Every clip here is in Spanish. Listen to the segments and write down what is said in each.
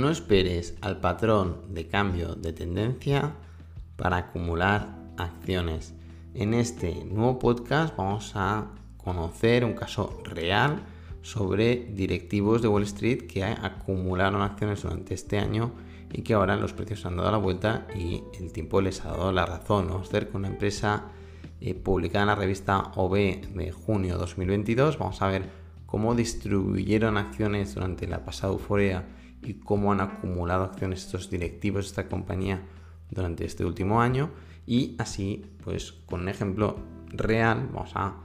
No esperes al patrón de cambio de tendencia para acumular acciones. En este nuevo podcast vamos a conocer un caso real sobre directivos de Wall Street que acumularon acciones durante este año y que ahora los precios han dado la vuelta y el tiempo les ha dado la razón. Vamos a con una empresa eh, publicada en la revista OB de junio 2022. Vamos a ver cómo distribuyeron acciones durante la pasada euforia y cómo han acumulado acciones estos directivos de esta compañía durante este último año. Y así, pues con un ejemplo real, vamos a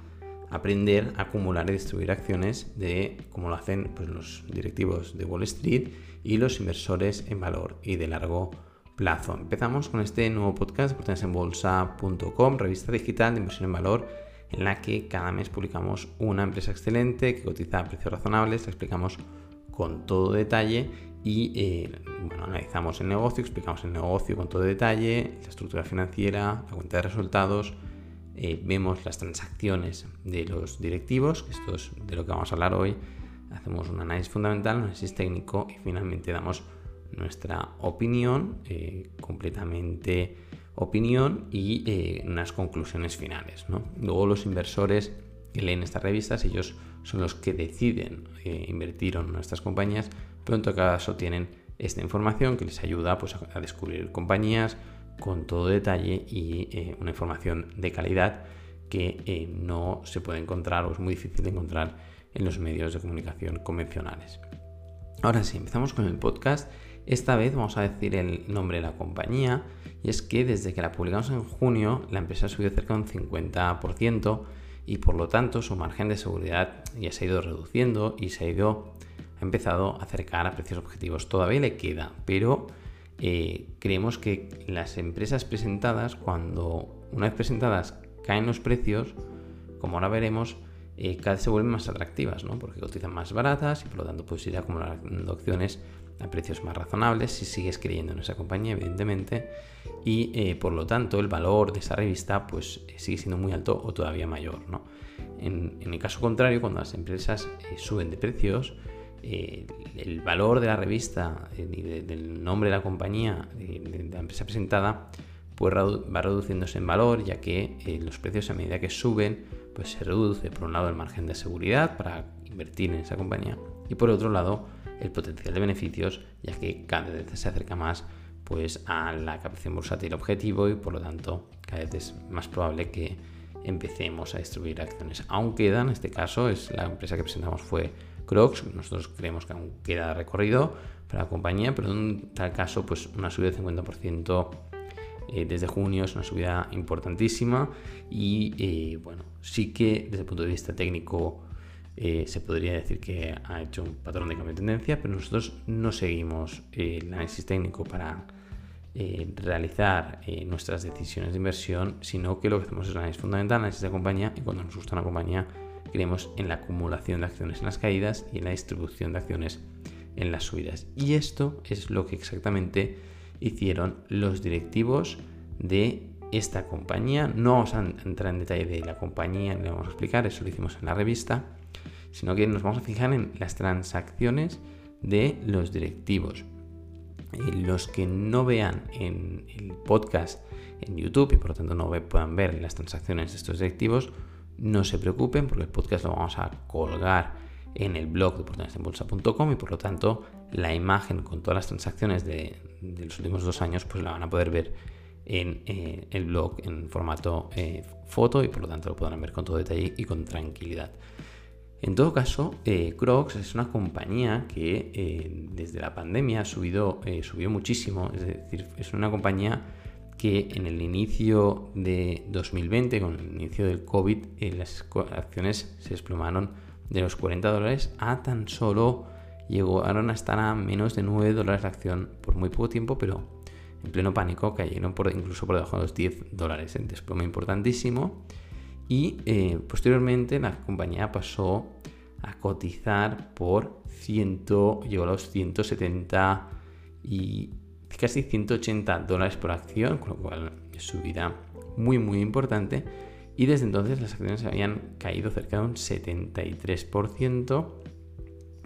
aprender a acumular y distribuir acciones de cómo lo hacen pues, los directivos de Wall Street y los inversores en valor y de largo plazo. Empezamos con este nuevo podcast en bolsa.com, revista digital de inversión en valor, en la que cada mes publicamos una empresa excelente que cotiza a precios razonables, la explicamos con todo detalle y eh, analizamos el negocio, explicamos el negocio con todo detalle, la estructura financiera, la cuenta de resultados, eh, vemos las transacciones de los directivos, que esto es de lo que vamos a hablar hoy, hacemos un análisis fundamental, un análisis técnico y finalmente damos nuestra opinión, eh, completamente opinión y unas conclusiones finales. Luego los inversores que leen estas revistas, ellos son los que deciden invertir en nuestras compañías, pero en todo caso tienen esta información que les ayuda pues, a descubrir compañías, con todo detalle y eh, una información de calidad que eh, no se puede encontrar o es muy difícil de encontrar en los medios de comunicación convencionales. Ahora sí, empezamos con el podcast. Esta vez vamos a decir el nombre de la compañía y es que desde que la publicamos en junio la empresa ha subido cerca de un 50% y por lo tanto su margen de seguridad ya se ha ido reduciendo y se ha ido ha empezado a acercar a precios objetivos. Todavía le queda, pero eh, creemos que las empresas presentadas, cuando una vez presentadas caen los precios, como ahora veremos, eh, cada vez se vuelven más atractivas, ¿no? porque cotizan más baratas y por lo tanto puedes ir acumulando acciones a precios más razonables si sigues creyendo en esa compañía, evidentemente, y eh, por lo tanto el valor de esa revista pues sigue siendo muy alto o todavía mayor. ¿no? En, el caso contrario, cuando las empresas suben de precios, eh, el valor de la revista eh, y del nombre de la compañía, de, la empresa presentada, pues va reduciéndose en valor, ya que eh, los precios a medida que suben, pues se reduce por un lado el margen de seguridad para invertir en esa compañía y por otro lado el potencial de beneficios, ya que cada vez se acerca más pues a la captación bursátil objetivo y por lo tanto cada vez es más probable que empecemos a distribuir acciones. Aún queda, en este caso, es la empresa que presentamos fue Crocs. Nosotros creemos que aún queda recorrido para la compañía, pero en tal caso, pues una subida de 50% eh, desde junio es una subida importantísima y eh, bueno, sí que desde el punto de vista técnico eh, se podría decir que ha hecho un patrón de cambio de tendencia, pero nosotros no seguimos el análisis técnico para realizar nuestras decisiones de inversión, sino que lo que hacemos es análisis fundamental, análisis de compañía y cuando nos gusta una compañía creemos en la acumulación de acciones en las caídas y en la distribución de acciones en las subidas. Y esto es lo que exactamente hicieron los directivos de esta compañía. No vamos a entrar en detalle de la compañía, le vamos a explicar, eso lo hicimos en la revista, sino que nos vamos a fijar en las transacciones de los directivos. los que no vean en el podcast en YouTube y por lo tanto no puedan ver las transacciones de estos directivos, no se preocupen porque el podcast lo vamos a colgar en el blog de oportunidadesenbolsa.com y por lo tanto la imagen con todas las transacciones de, los últimos dos años pues la van a poder ver en eh, el blog en formato eh, foto y por lo tanto lo podrán ver con todo detalle y con tranquilidad. En todo caso, eh, Crocs es una compañía que desde la pandemia ha subido, subió muchísimo, es decir, es una compañía que en el inicio de 2020, con el inicio del COVID, las acciones se desplomaron de los 40 dólares a tan solo llegaron a estar a menos de 9 dólares la acción por muy poco tiempo, pero en pleno pánico cayeron por, incluso por debajo de los 10 dólares, en desplome importantísimo. Y eh, posteriormente la compañía pasó a cotizar por 100, llegó a los 170 y casi 180 dólares por acción, con lo cual es subida muy muy importante. Y desde entonces las acciones habían caído cerca de un 73%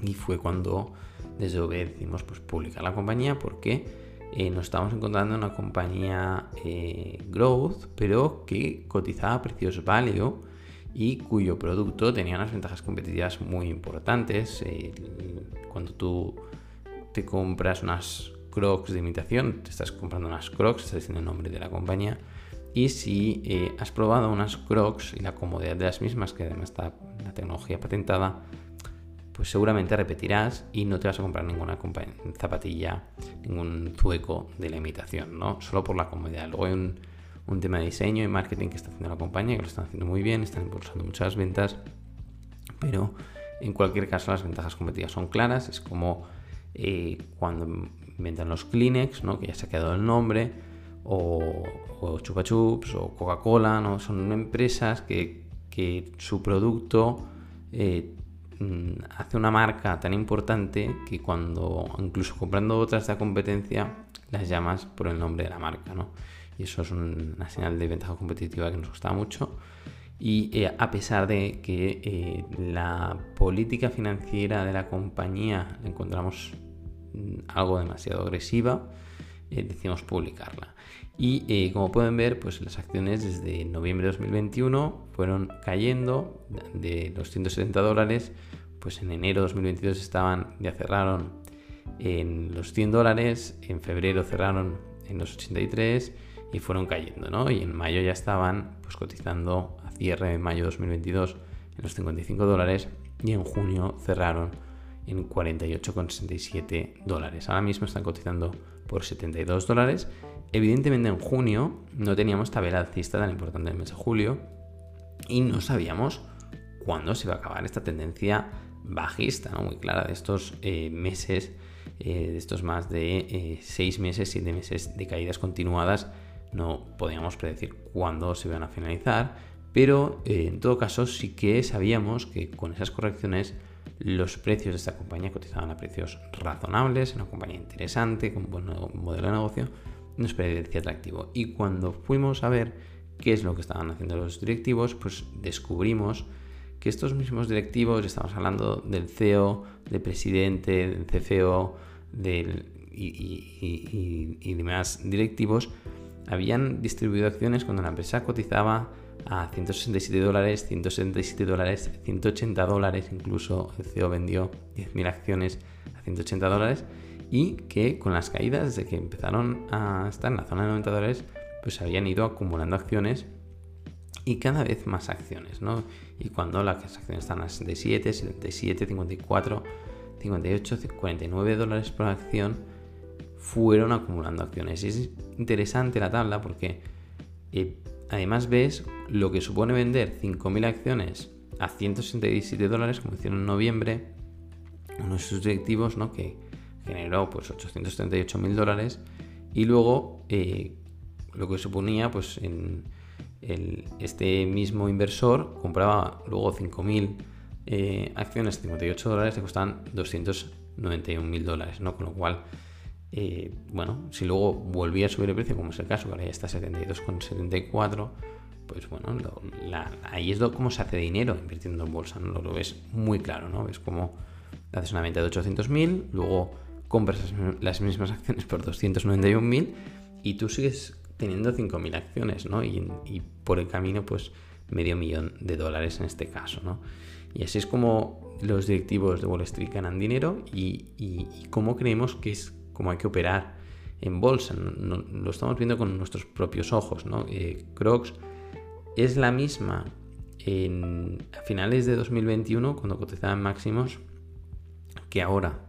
y fue cuando desde OB decidimos pues, publicar la compañía porque eh, nos estamos encontrando en una compañía eh, growth, pero que cotizaba precios value y cuyo producto tenía unas ventajas competitivas muy importantes. Eh, cuando tú te compras unas crocs de imitación, te estás comprando unas crocs, estás diciendo el nombre de la compañía. Y si has probado unas crocs y la comodidad de las mismas, que además está la tecnología patentada, pues seguramente repetirás y no te vas a comprar ninguna zapatilla, ningún zueco de la imitación, ¿no? Solo por la comodidad. Luego hay un, tema de diseño y marketing que está haciendo la compañía, que lo están haciendo muy bien, están impulsando muchas ventas, pero en cualquier caso las ventajas competitivas son claras, es como eh, cuando inventan los Kleenex, ¿no? que ya se ha quedado el nombre, o, Chupa Chups, o Coca-Cola, ¿no? son empresas que, que su producto eh, hace una marca tan importante que cuando, incluso comprando otras de la competencia, las llamas por el nombre de la marca, ¿no? Y eso es una señal de ventaja competitiva que nos gusta mucho. Y eh, a pesar de que eh, la política financiera de la compañía la encontramos mm, algo demasiado agresiva, eh, decidimos publicarla. Y como pueden ver, pues las acciones desde noviembre de 2021 fueron cayendo de los 170 dólares pues en enero de 2022 estaban, ya cerraron en los 100 dólares, en febrero cerraron en los 83 y fueron cayendo, ¿no? Y en mayo ya estaban pues cotizando a cierre de mayo de 2022 en los 55 dólares y en junio cerraron en 48,67 dólares. Ahora mismo están cotizando por 72 dólares. Evidentemente en junio no teníamos tabela alcista tan importante en el mes de julio y no sabíamos cuándo se iba a acabar esta tendencia bajista, muy clara de estos eh, meses, eh, de estos más de 6 eh, meses, 7 meses de caídas continuadas. No podíamos predecir cuándo se iban a finalizar, pero en todo caso sí que sabíamos que con esas correcciones los precios de esta compañía cotizaban a precios razonables, una compañía interesante, con un buen modelo de negocio, nos parecía atractivo. Y cuando fuimos a ver qué es lo que estaban haciendo los directivos, pues descubrimos que estos mismos directivos, estamos hablando del CEO, del presidente, del CFO del, y, demás directivos, habían distribuido acciones cuando la empresa cotizaba a 167 dólares, 177 dólares, 180 dólares, incluso el CEO vendió 10.000 acciones a 180 dólares y que con las caídas desde que empezaron a estar en la zona de 90 dólares, pues habían ido acumulando acciones y cada vez más acciones, ¿no? Y cuando las acciones están a 67, 77, 54, 58, 49 dólares por acción, fueron acumulando acciones. Y es interesante la tabla porque eh, además ves lo que supone vender 5.000 acciones a 167 dólares, como hicieron en noviembre, uno de ¿no? Que generó pues 838.000 dólares y luego eh, lo que suponía pues en este mismo inversor compraba luego 5.000 eh, acciones a 58 dólares, le costaban 291.000 dólares, ¿no? Con lo cual, bueno, si luego volvía a subir el precio, como es el caso, que ahora ya está 72,74, pues bueno, ahí es como se hace dinero invirtiendo en bolsa, ¿no? Lo, ves muy claro, ¿no? Ves como haces una venta de 800.000, luego compras las mismas acciones por 291.000 y tú sigues teniendo 5.000 acciones, ¿no? Y, por el camino, pues medio millón de dólares en este caso, ¿no? Y así es como los directivos de Wall Street ganan dinero y, y, cómo creemos que es como hay que operar en bolsa. lo estamos viendo con nuestros propios ojos. Eh, Crocs es la misma a finales de 2021, cuando cotizaban máximos, que ahora.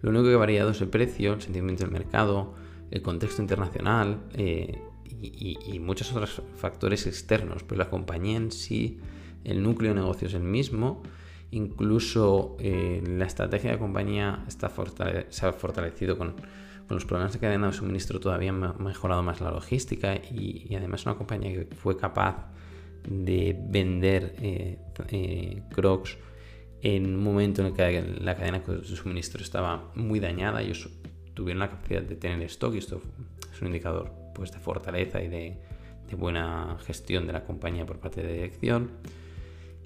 Lo único que ha variado es el precio, el sentimiento del mercado, el contexto internacional, eh, y, muchos otros factores externos, pero la compañía en sí, el núcleo de negocio es el mismo, incluso eh, la estrategia de compañía está se ha fortalecido con, los problemas de cadena de suministro, todavía ha mejorado más la logística y, además una compañía que fue capaz de vender eh, eh, Crocs en un momento en el que la cadena de suministro estaba muy dañada, ellos tuvieron la capacidad de tener stock y esto es un indicador pues, de fortaleza y de, buena gestión de la compañía por parte de dirección.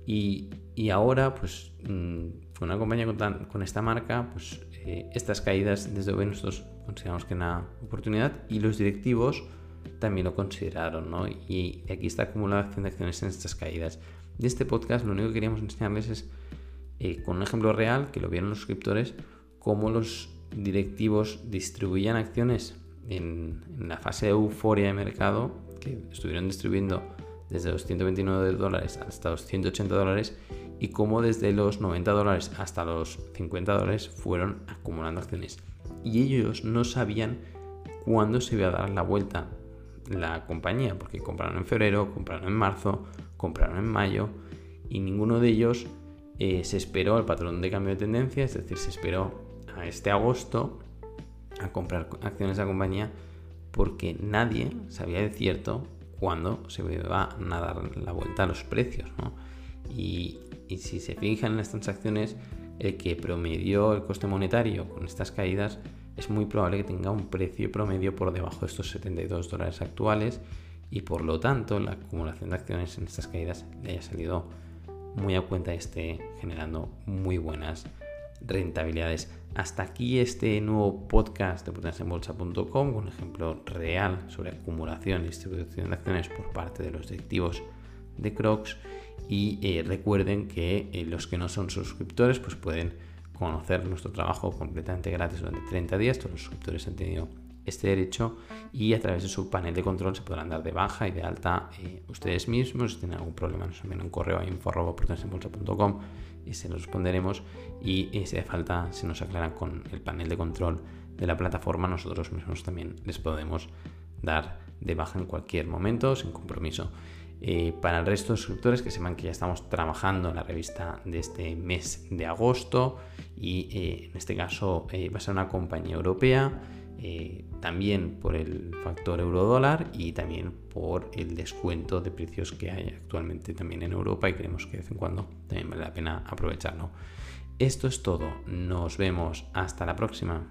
Y, ahora, pues mm, con una compañía con, esta marca, pues eh, estas caídas desde hoy nosotros consideramos que una oportunidad y los directivos también lo consideraron, ¿no? Y aquí está acumulación de acciones en estas caídas. De este podcast lo único que queríamos enseñarles es, eh, con un ejemplo real, que lo vieron los suscriptores, cómo los directivos distribuían acciones en, en la fase de euforia de mercado, que estuvieron distribuyendo desde los 129 dólares hasta los 180 dólares y cómo desde los 90 dólares hasta los 50 dólares fueron acumulando acciones. Y ellos no sabían cuándo se iba a dar la vuelta la compañía, porque compraron en febrero, compraron en marzo, compraron en mayo y ninguno de ellos eh, se esperó al patrón de cambio de tendencia, es decir, se esperó a este agosto a comprar acciones de la compañía porque nadie sabía de cierto cuándo se iba a dar la vuelta a los precios. Y, y si se fijan en las transacciones, el que promedió el coste monetario con estas caídas es muy probable que tenga un precio promedio por debajo de estos 72 dólares actuales y por lo tanto la acumulación de acciones en estas caídas le haya salido muy a cuenta y esté generando muy buenas rentabilidades. Hasta aquí este nuevo podcast de potenciaenbolsa.com con un ejemplo real sobre acumulación y distribución de acciones por parte de los directivos de Crocs y eh, recuerden que eh, los que no son suscriptores pues pueden conocer nuestro trabajo completamente gratis durante 30 días. Todos los suscriptores han tenido este derecho y a través de su panel de control se podrán dar de baja y de alta eh, ustedes mismos. Si tienen algún problema, nos envíen un correo a info.com y se los responderemos. Y si hace falta, se nos aclaran con el panel de control de la plataforma, nosotros mismos también les podemos dar de baja en cualquier momento sin compromiso. Eh, para el resto de suscriptores que sepan que ya estamos trabajando en la revista de este mes de agosto y eh, en este caso eh, va a ser una compañía europea también por el factor euro dólar y también por el descuento de precios que hay actualmente también en Europa y creemos que de vez en cuando también vale la pena aprovecharlo. Esto es todo, nos vemos hasta la próxima.